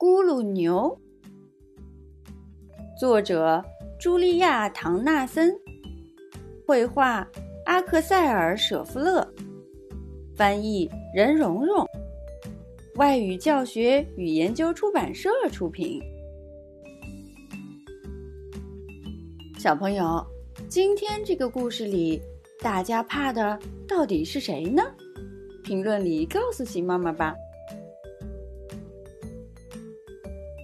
咕噜牛，作者茱莉亚·唐纳森，绘画阿克塞尔·舍夫勒，翻译任蓉蓉，外语教学与研究出版社出品。小朋友，今天这个故事里，大家怕的到底是谁呢？评论里告诉喜妈妈吧。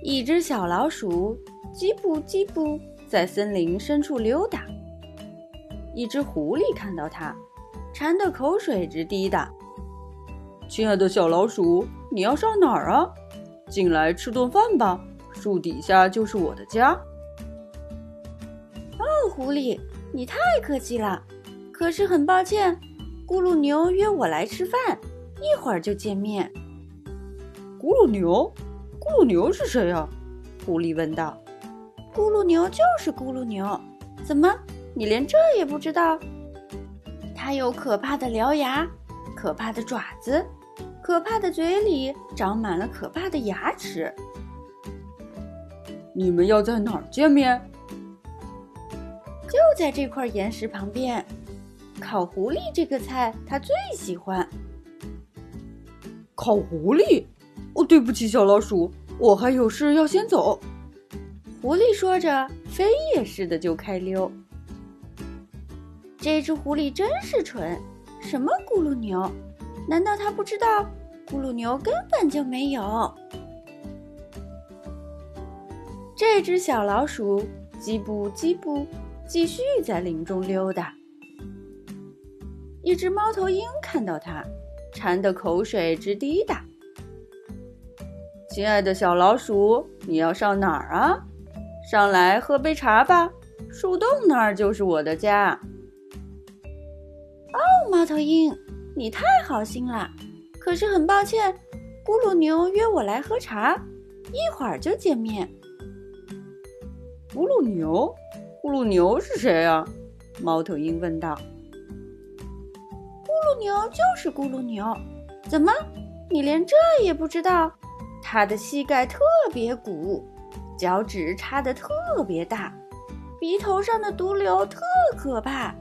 一只小老鼠叽不叽不在森林深处溜达。一只狐狸看到它，馋得口水直滴答。亲爱的小老鼠，你要上哪儿啊？进来吃顿饭吧，树底下就是我的家。哦，狐狸，你太客气了。可是很抱歉，咕噜牛约我来吃饭，一会儿就见面。咕噜牛。咕噜牛是谁呀？狐狸问道。咕噜牛就是咕噜牛，怎么你连这也不知道？它有可怕的獠牙，可怕的爪子，可怕的嘴里长满了可怕的牙齿。你们要在哪儿见面？就在这块岩石旁边。烤狐狸这个菜它最喜欢。烤狐狸。哦，对不起，小老鼠，我还有事要先走。狐狸说着，飞也似的就开溜。这只狐狸真是蠢，什么咕噜牛？难道它不知道咕噜牛根本就没有？这只小老鼠叽不叽不，继续在林中溜达。一只猫头鹰看到它，馋得口水直滴答。亲爱的小老鼠，你要上哪儿啊？上来喝杯茶吧，树洞那儿就是我的家。哦，猫头鹰，你太好心了。可是很抱歉，咕噜牛约我来喝茶，一会儿就见面。咕噜牛，咕噜牛是谁啊？猫头鹰问道。咕噜牛就是咕噜牛，怎么你连这也不知道？它的膝盖特别鼓，脚趾插得特别大，鼻头上的毒瘤特可怕。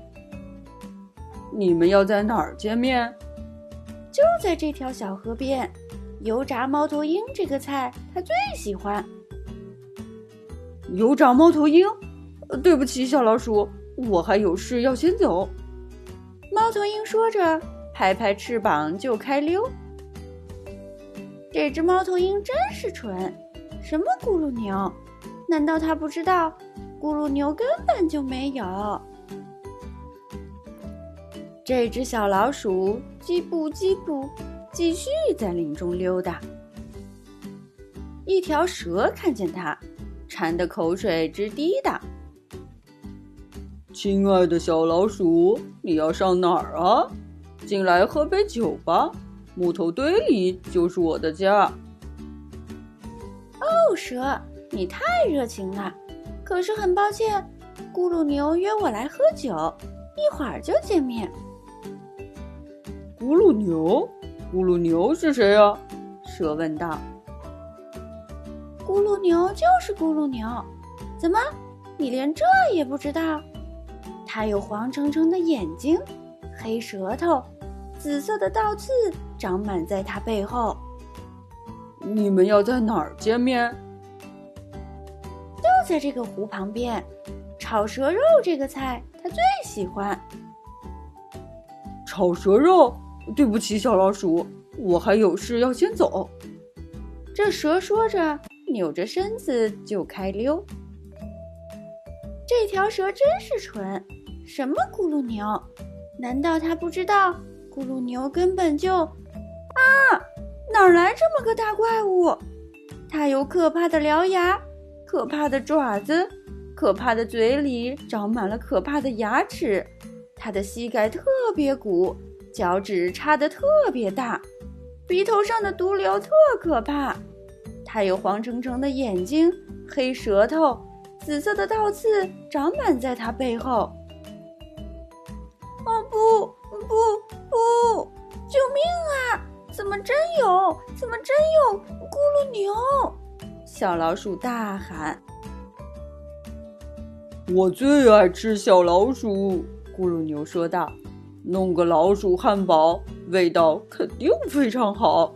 你们要在哪儿见面？就在这条小河边。油炸猫头鹰这个菜，他最喜欢。油炸猫头鹰？对不起，小老鼠，我还有事要先走。猫头鹰说着，拍拍翅膀就开溜。这只猫头鹰真是蠢，什么咕噜牛？难道它不知道咕噜牛根本就没有？这只小老鼠叽不叽不，继续在林中溜达。一条蛇看见它，馋得口水直滴答。亲爱的小老鼠，你要上哪儿啊？进来喝杯酒吧。木头堆里就是我的家。哦，蛇，你太热情了。可是很抱歉，咕噜牛约我来喝酒，一会儿就见面。咕噜牛，咕噜牛是谁呀？蛇问道。咕噜牛就是咕噜牛，怎么你连这也不知道？它有黄澄澄的眼睛，黑舌头。紫色的倒刺长满在他背后。你们要在哪儿见面？就在这个湖旁边。炒蛇肉这个菜，他最喜欢。炒蛇肉？对不起，小老鼠，我还有事要先走。这蛇说着，扭着身子就开溜。这条蛇真是蠢，什么咕噜牛？难道它不知道？咕噜牛根本就……啊，哪来这么个大怪物？它有可怕的獠牙，可怕的爪子，可怕的嘴里长满了可怕的牙齿。它的膝盖特别鼓，脚趾插得特别大，鼻头上的毒瘤特可怕。它有黄澄澄的眼睛，黑舌头，紫色的倒刺长满在它背后。哦不不！不！救命啊！怎么真有？怎么真有咕噜牛？小老鼠大喊：“我最爱吃小老鼠！”咕噜牛说道：“弄个老鼠汉堡，味道肯定非常好。”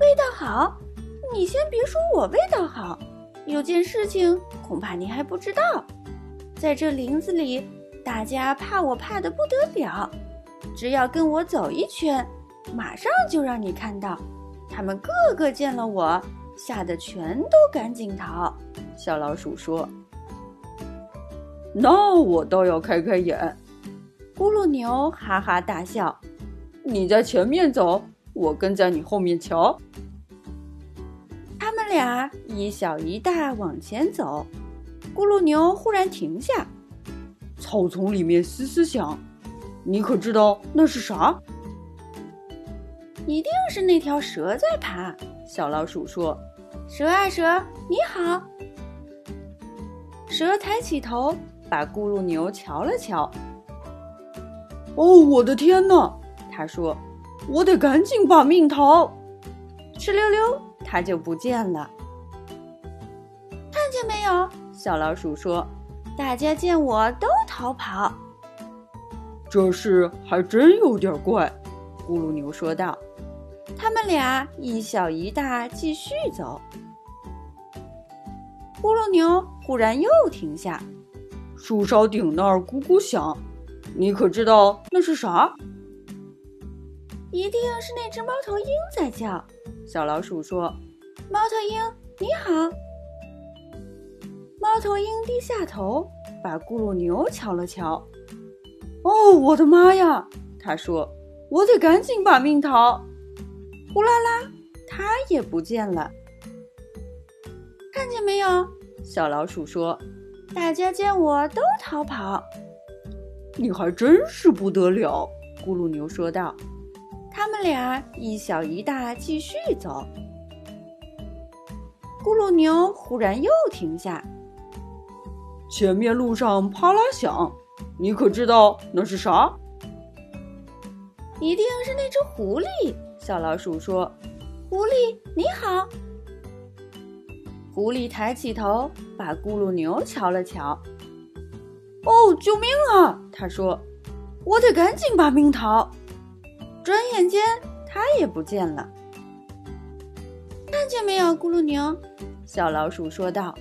味道好？你先别说我味道好，有件事情恐怕你还不知道，在这林子里，大家怕我怕的不得了。只要跟我走一圈，马上就让你看到，他们个个见了我，吓得全都赶紧逃。小老鼠说：“那我倒要开开眼。”咕噜牛哈哈大笑：“你在前面走，我跟在你后面瞧。”他们俩一小一大往前走，咕噜牛忽然停下，草丛里面嘶嘶响。你可知道那是啥？一定是那条蛇在爬。小老鼠说：“蛇啊蛇，你好。”蛇抬起头，把咕噜牛瞧了瞧。“哦，我的天哪！”他说，“我得赶紧把命逃。”哧溜溜，它就不见了。看见没有？小老鼠说：“大家见我都逃跑。”这事还真有点怪，咕噜牛说道。他们俩一小一大继续走。咕噜牛忽然又停下，树梢顶那儿咕咕响，你可知道那是啥？一定是那只猫头鹰在叫。小老鼠说：“猫头鹰，你好。”猫头鹰低下头，把咕噜牛瞧了瞧。哦，我的妈呀！他说：“我得赶紧把命逃。”呼啦啦，它也不见了。看见没有？小老鼠说：“大家见我都逃跑。”你还真是不得了，咕噜牛说道。他们俩一小一大继续走。咕噜牛忽然又停下，前面路上啪啦响。你可知道那是啥？一定是那只狐狸。小老鼠说：“狐狸，你好。”狐狸抬起头，把咕噜牛瞧了瞧。“哦，救命啊！”他说，“我得赶紧把命逃。”转眼间，它也不见了。看见没有，咕噜牛？小老鼠说道：“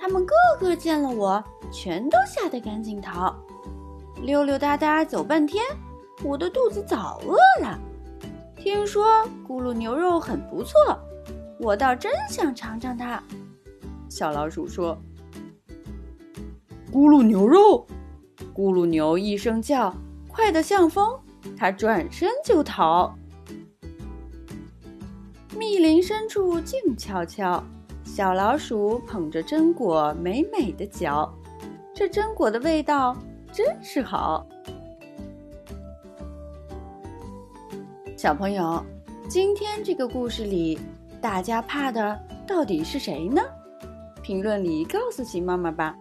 他们个个见了我，全都吓得赶紧逃。”溜溜达达走半天，我的肚子早饿了。听说咕噜牛肉很不错，我倒真想尝尝它。小老鼠说：“咕噜牛肉！”咕噜牛一声叫，快得像风，它转身就逃。密林深处静悄悄，小老鼠捧着榛果美美的嚼，这榛果的味道。真是好，小朋友，今天这个故事里，大家怕的到底是谁呢？评论里告诉秦妈妈吧。